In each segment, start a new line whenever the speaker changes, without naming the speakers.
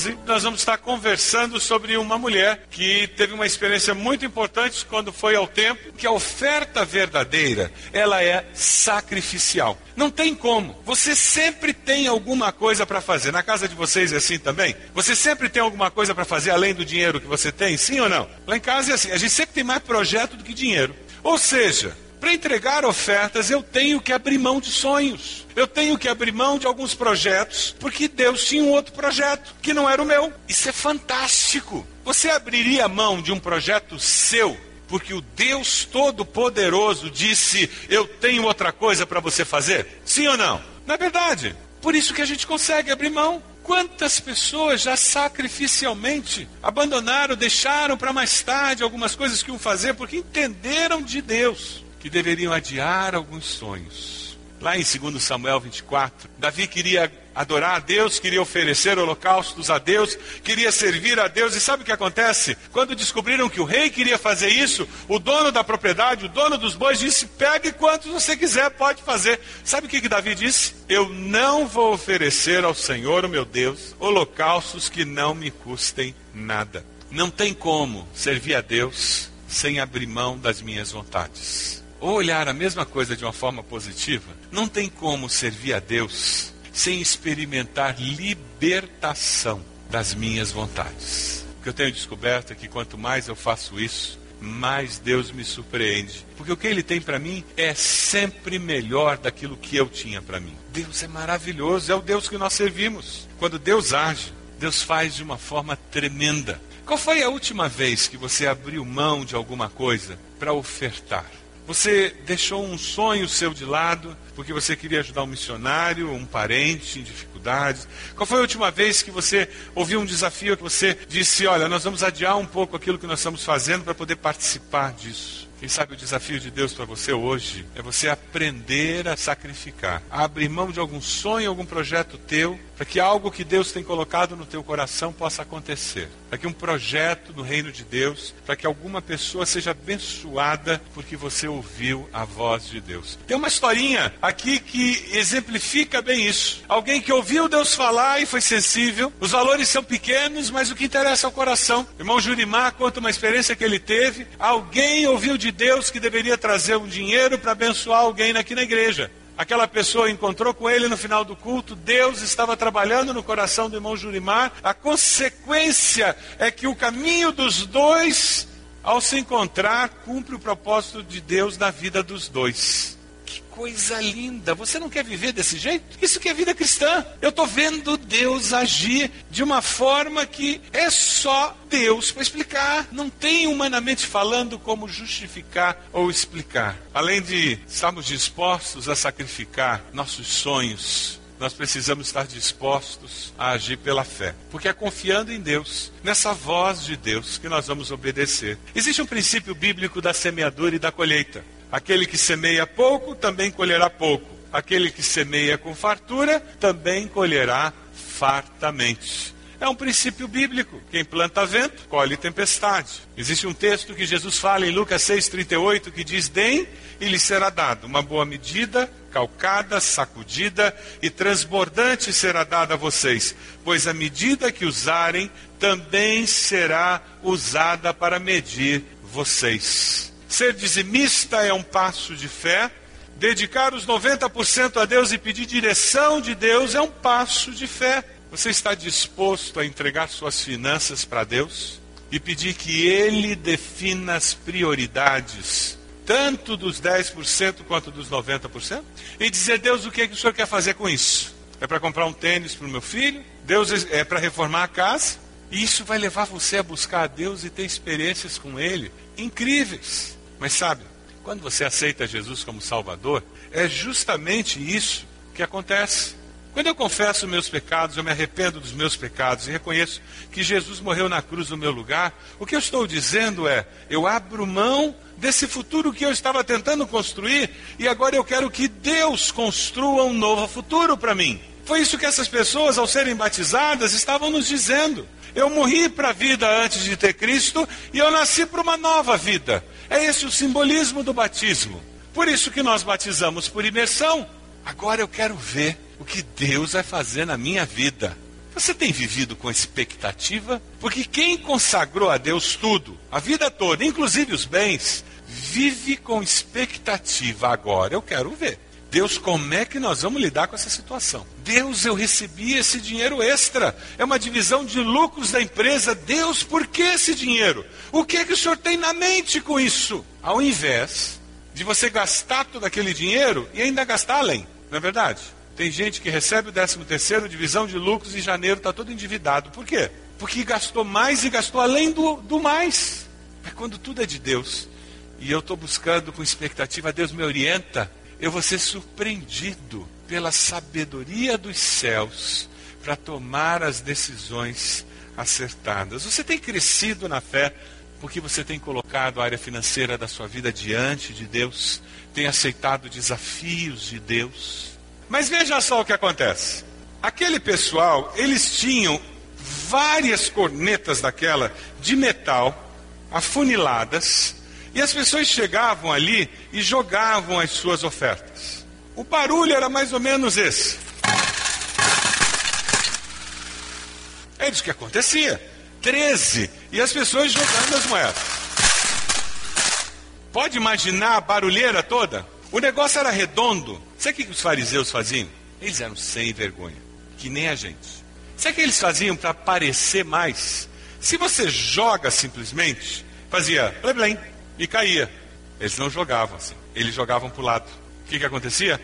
12, nós vamos estar conversando sobre uma mulher que teve uma experiência muito importante quando foi ao templo, que a oferta verdadeira, ela é sacrificial. Não tem como. Você sempre tem alguma coisa para fazer. Na casa de vocês é assim também? Você sempre tem alguma coisa para fazer além do dinheiro que você tem? Sim ou não? Lá em casa é assim. A gente sempre tem mais projeto do que dinheiro. Ou seja, para entregar ofertas, eu tenho que abrir mão de sonhos. Eu tenho que abrir mão de alguns projetos, porque Deus tinha um outro projeto que não era o meu. Isso é fantástico. Você abriria mão de um projeto seu, porque o Deus Todo-Poderoso disse: Eu tenho outra coisa para você fazer? Sim ou não? Na verdade, por isso que a gente consegue abrir mão. Quantas pessoas já sacrificialmente abandonaram, deixaram para mais tarde algumas coisas que iam fazer porque entenderam de Deus que deveriam adiar alguns sonhos. Lá em 2 Samuel 24, Davi queria adorar a Deus, queria oferecer holocaustos a Deus, queria servir a Deus. E sabe o que acontece? Quando descobriram que o rei queria fazer isso, o dono da propriedade, o dono dos bois, disse: pegue quantos você quiser, pode fazer. Sabe o que, que Davi disse? Eu não vou oferecer ao Senhor, o meu Deus, holocaustos que não me custem nada. Não tem como servir a Deus sem abrir mão das minhas vontades ou olhar a mesma coisa de uma forma positiva, não tem como servir a Deus sem experimentar libertação das minhas vontades. O que eu tenho descoberto é que quanto mais eu faço isso, mais Deus me surpreende. Porque o que Ele tem para mim é sempre melhor daquilo que eu tinha para mim. Deus é maravilhoso, é o Deus que nós servimos. Quando Deus age, Deus faz de uma forma tremenda. Qual foi a última vez que você abriu mão de alguma coisa para ofertar? Você deixou um sonho seu de lado porque você queria ajudar um missionário, um parente em dificuldades? Qual foi a última vez que você ouviu um desafio que você disse: Olha, nós vamos adiar um pouco aquilo que nós estamos fazendo para poder participar disso? Quem sabe o desafio de Deus para você hoje é você aprender a sacrificar, a abrir mão de algum sonho, algum projeto teu, para que algo que Deus tem colocado no teu coração possa acontecer. Para que um projeto no reino de Deus, para que alguma pessoa seja abençoada porque você ouviu a voz de Deus. Tem uma historinha aqui que exemplifica bem isso. Alguém que ouviu Deus falar e foi sensível. Os valores são pequenos, mas o que interessa é o coração. Irmão Jurimar conta uma experiência que ele teve. Alguém ouviu de Deus que deveria trazer um dinheiro para abençoar alguém aqui na igreja. Aquela pessoa encontrou com ele no final do culto, Deus estava trabalhando no coração do irmão Jurimar. A consequência é que o caminho dos dois, ao se encontrar, cumpre o propósito de Deus na vida dos dois coisa linda. Você não quer viver desse jeito? Isso que é vida cristã. Eu estou vendo Deus agir de uma forma que é só Deus para explicar. Não tem humanamente falando como justificar ou explicar. Além de estarmos dispostos a sacrificar nossos sonhos, nós precisamos estar dispostos a agir pela fé, porque é confiando em Deus, nessa voz de Deus, que nós vamos obedecer. Existe um princípio bíblico da semeadura e da colheita. Aquele que semeia pouco também colherá pouco. Aquele que semeia com fartura também colherá fartamente. É um princípio bíblico. Quem planta vento, colhe tempestade. Existe um texto que Jesus fala em Lucas 6,38 que diz: Deem e lhe será dado uma boa medida, calcada, sacudida e transbordante será dada a vocês, pois a medida que usarem também será usada para medir vocês. Ser dizimista é um passo de fé. Dedicar os 90% a Deus e pedir direção de Deus é um passo de fé. Você está disposto a entregar suas finanças para Deus e pedir que Ele defina as prioridades, tanto dos 10% quanto dos 90%? E dizer, Deus, o que, é que o Senhor quer fazer com isso? É para comprar um tênis para o meu filho? Deus é para reformar a casa? E isso vai levar você a buscar a Deus e ter experiências com Ele incríveis. Mas sabe, quando você aceita Jesus como Salvador, é justamente isso que acontece. Quando eu confesso meus pecados, eu me arrependo dos meus pecados e reconheço que Jesus morreu na cruz no meu lugar, o que eu estou dizendo é: eu abro mão desse futuro que eu estava tentando construir e agora eu quero que Deus construa um novo futuro para mim. Foi isso que essas pessoas, ao serem batizadas, estavam nos dizendo. Eu morri para a vida antes de ter Cristo e eu nasci para uma nova vida. É esse o simbolismo do batismo. Por isso que nós batizamos por imersão. Agora eu quero ver o que Deus vai fazer na minha vida. Você tem vivido com expectativa? Porque quem consagrou a Deus tudo, a vida toda, inclusive os bens, vive com expectativa. Agora eu quero ver. Deus, como é que nós vamos lidar com essa situação? Deus, eu recebi esse dinheiro extra. É uma divisão de lucros da empresa. Deus, por que esse dinheiro? O que é que o senhor tem na mente com isso? Ao invés de você gastar todo aquele dinheiro e ainda gastar além, não é verdade? Tem gente que recebe o 13 terceiro, divisão de lucros, em janeiro está todo endividado. Por quê? Porque gastou mais e gastou além do, do mais. Mas quando tudo é de Deus, e eu estou buscando com expectativa, Deus me orienta, eu vou ser surpreendido pela sabedoria dos céus para tomar as decisões acertadas. Você tem crescido na fé porque você tem colocado a área financeira da sua vida diante de Deus, tem aceitado desafios de Deus. Mas veja só o que acontece. Aquele pessoal, eles tinham várias cornetas daquela de metal afuniladas e as pessoas chegavam ali e jogavam as suas ofertas. O barulho era mais ou menos esse. É isso que acontecia. Treze. E as pessoas jogando as moedas. Pode imaginar a barulheira toda? O negócio era redondo. Sabe o que os fariseus faziam? Eles eram sem vergonha. Que nem a gente. Sabe o que eles faziam para parecer mais? Se você joga simplesmente, fazia blém, blém, e caía. Eles não jogavam assim, eles jogavam para o lado. O que, que acontecia?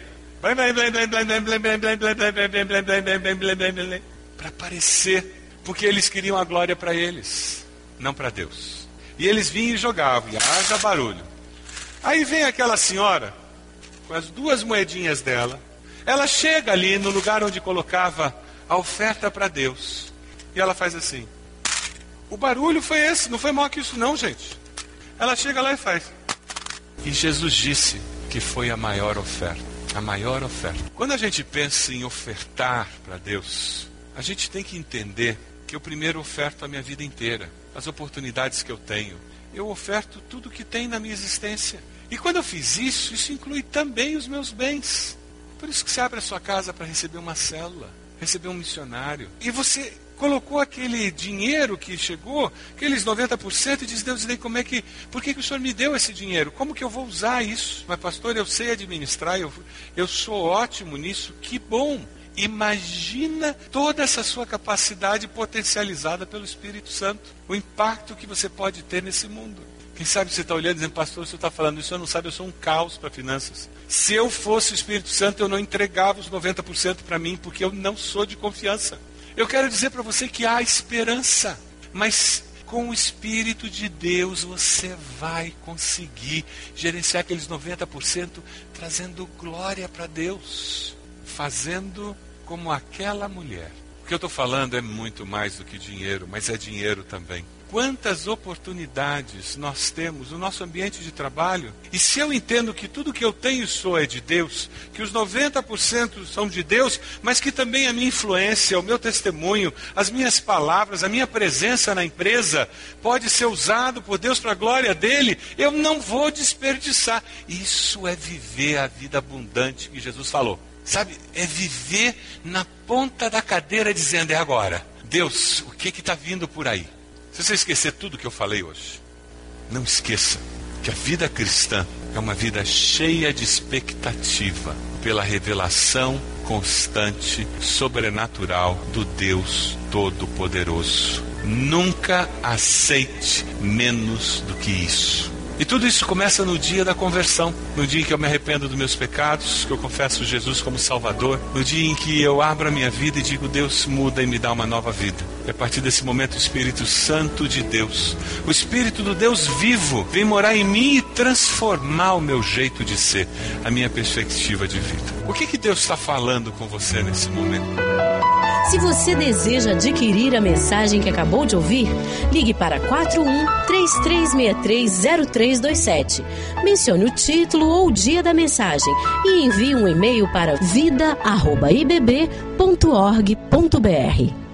Para aparecer, porque eles queriam a glória para eles, não para Deus. E eles vinham e jogavam, e haja barulho. Aí vem aquela senhora, com as duas moedinhas dela, ela chega ali no lugar onde colocava a oferta para Deus, e ela faz assim. O barulho foi esse, não foi maior que isso, não, gente. Ela chega lá e faz. E Jesus disse que foi a maior oferta. A maior oferta. Quando a gente pensa em ofertar para Deus, a gente tem que entender que eu primeiro oferto a minha vida inteira, as oportunidades que eu tenho. Eu oferto tudo que tem na minha existência. E quando eu fiz isso, isso inclui também os meus bens. Por isso que você abre a sua casa para receber uma célula, receber um missionário. E você colocou aquele dinheiro que chegou, aqueles 90%, e diz, Deus, e daí como é que, por que, que o Senhor me deu esse dinheiro? Como que eu vou usar isso? Mas pastor, eu sei administrar, eu, eu sou ótimo nisso, que bom! Imagina toda essa sua capacidade potencializada pelo Espírito Santo, o impacto que você pode ter nesse mundo. Quem sabe você está olhando e dizendo, pastor, você está falando isso, eu não sabe, eu sou um caos para finanças. Se eu fosse o Espírito Santo, eu não entregava os 90% para mim, porque eu não sou de confiança. Eu quero dizer para você que há esperança, mas com o Espírito de Deus você vai conseguir gerenciar aqueles 90%, trazendo glória para Deus, fazendo como aquela mulher. O que eu estou falando é muito mais do que dinheiro, mas é dinheiro também quantas oportunidades nós temos no nosso ambiente de trabalho. E se eu entendo que tudo que eu tenho e sou é de Deus, que os 90% são de Deus, mas que também a minha influência, o meu testemunho, as minhas palavras, a minha presença na empresa pode ser usado por Deus para a glória dele, eu não vou desperdiçar. Isso é viver a vida abundante que Jesus falou. Sabe, é viver na ponta da cadeira dizendo: é agora. Deus, o que está vindo por aí? Se você esquecer tudo que eu falei hoje, não esqueça que a vida cristã é uma vida cheia de expectativa pela revelação constante, sobrenatural do Deus Todo-Poderoso. Nunca aceite menos do que isso. E tudo isso começa no dia da conversão, no dia em que eu me arrependo dos meus pecados, que eu confesso Jesus como Salvador, no dia em que eu abro a minha vida e digo: Deus muda e me dá uma nova vida. E a partir desse momento, o Espírito Santo de Deus, o Espírito do Deus vivo, vem morar em mim e transformar o meu jeito de ser, a minha perspectiva de vida. O que, que Deus está falando com você nesse momento?
Se você deseja adquirir a mensagem que acabou de ouvir, ligue para 41 3363 Mencione o título ou o dia da mensagem e envie um e-mail para vida@ibb.org.br.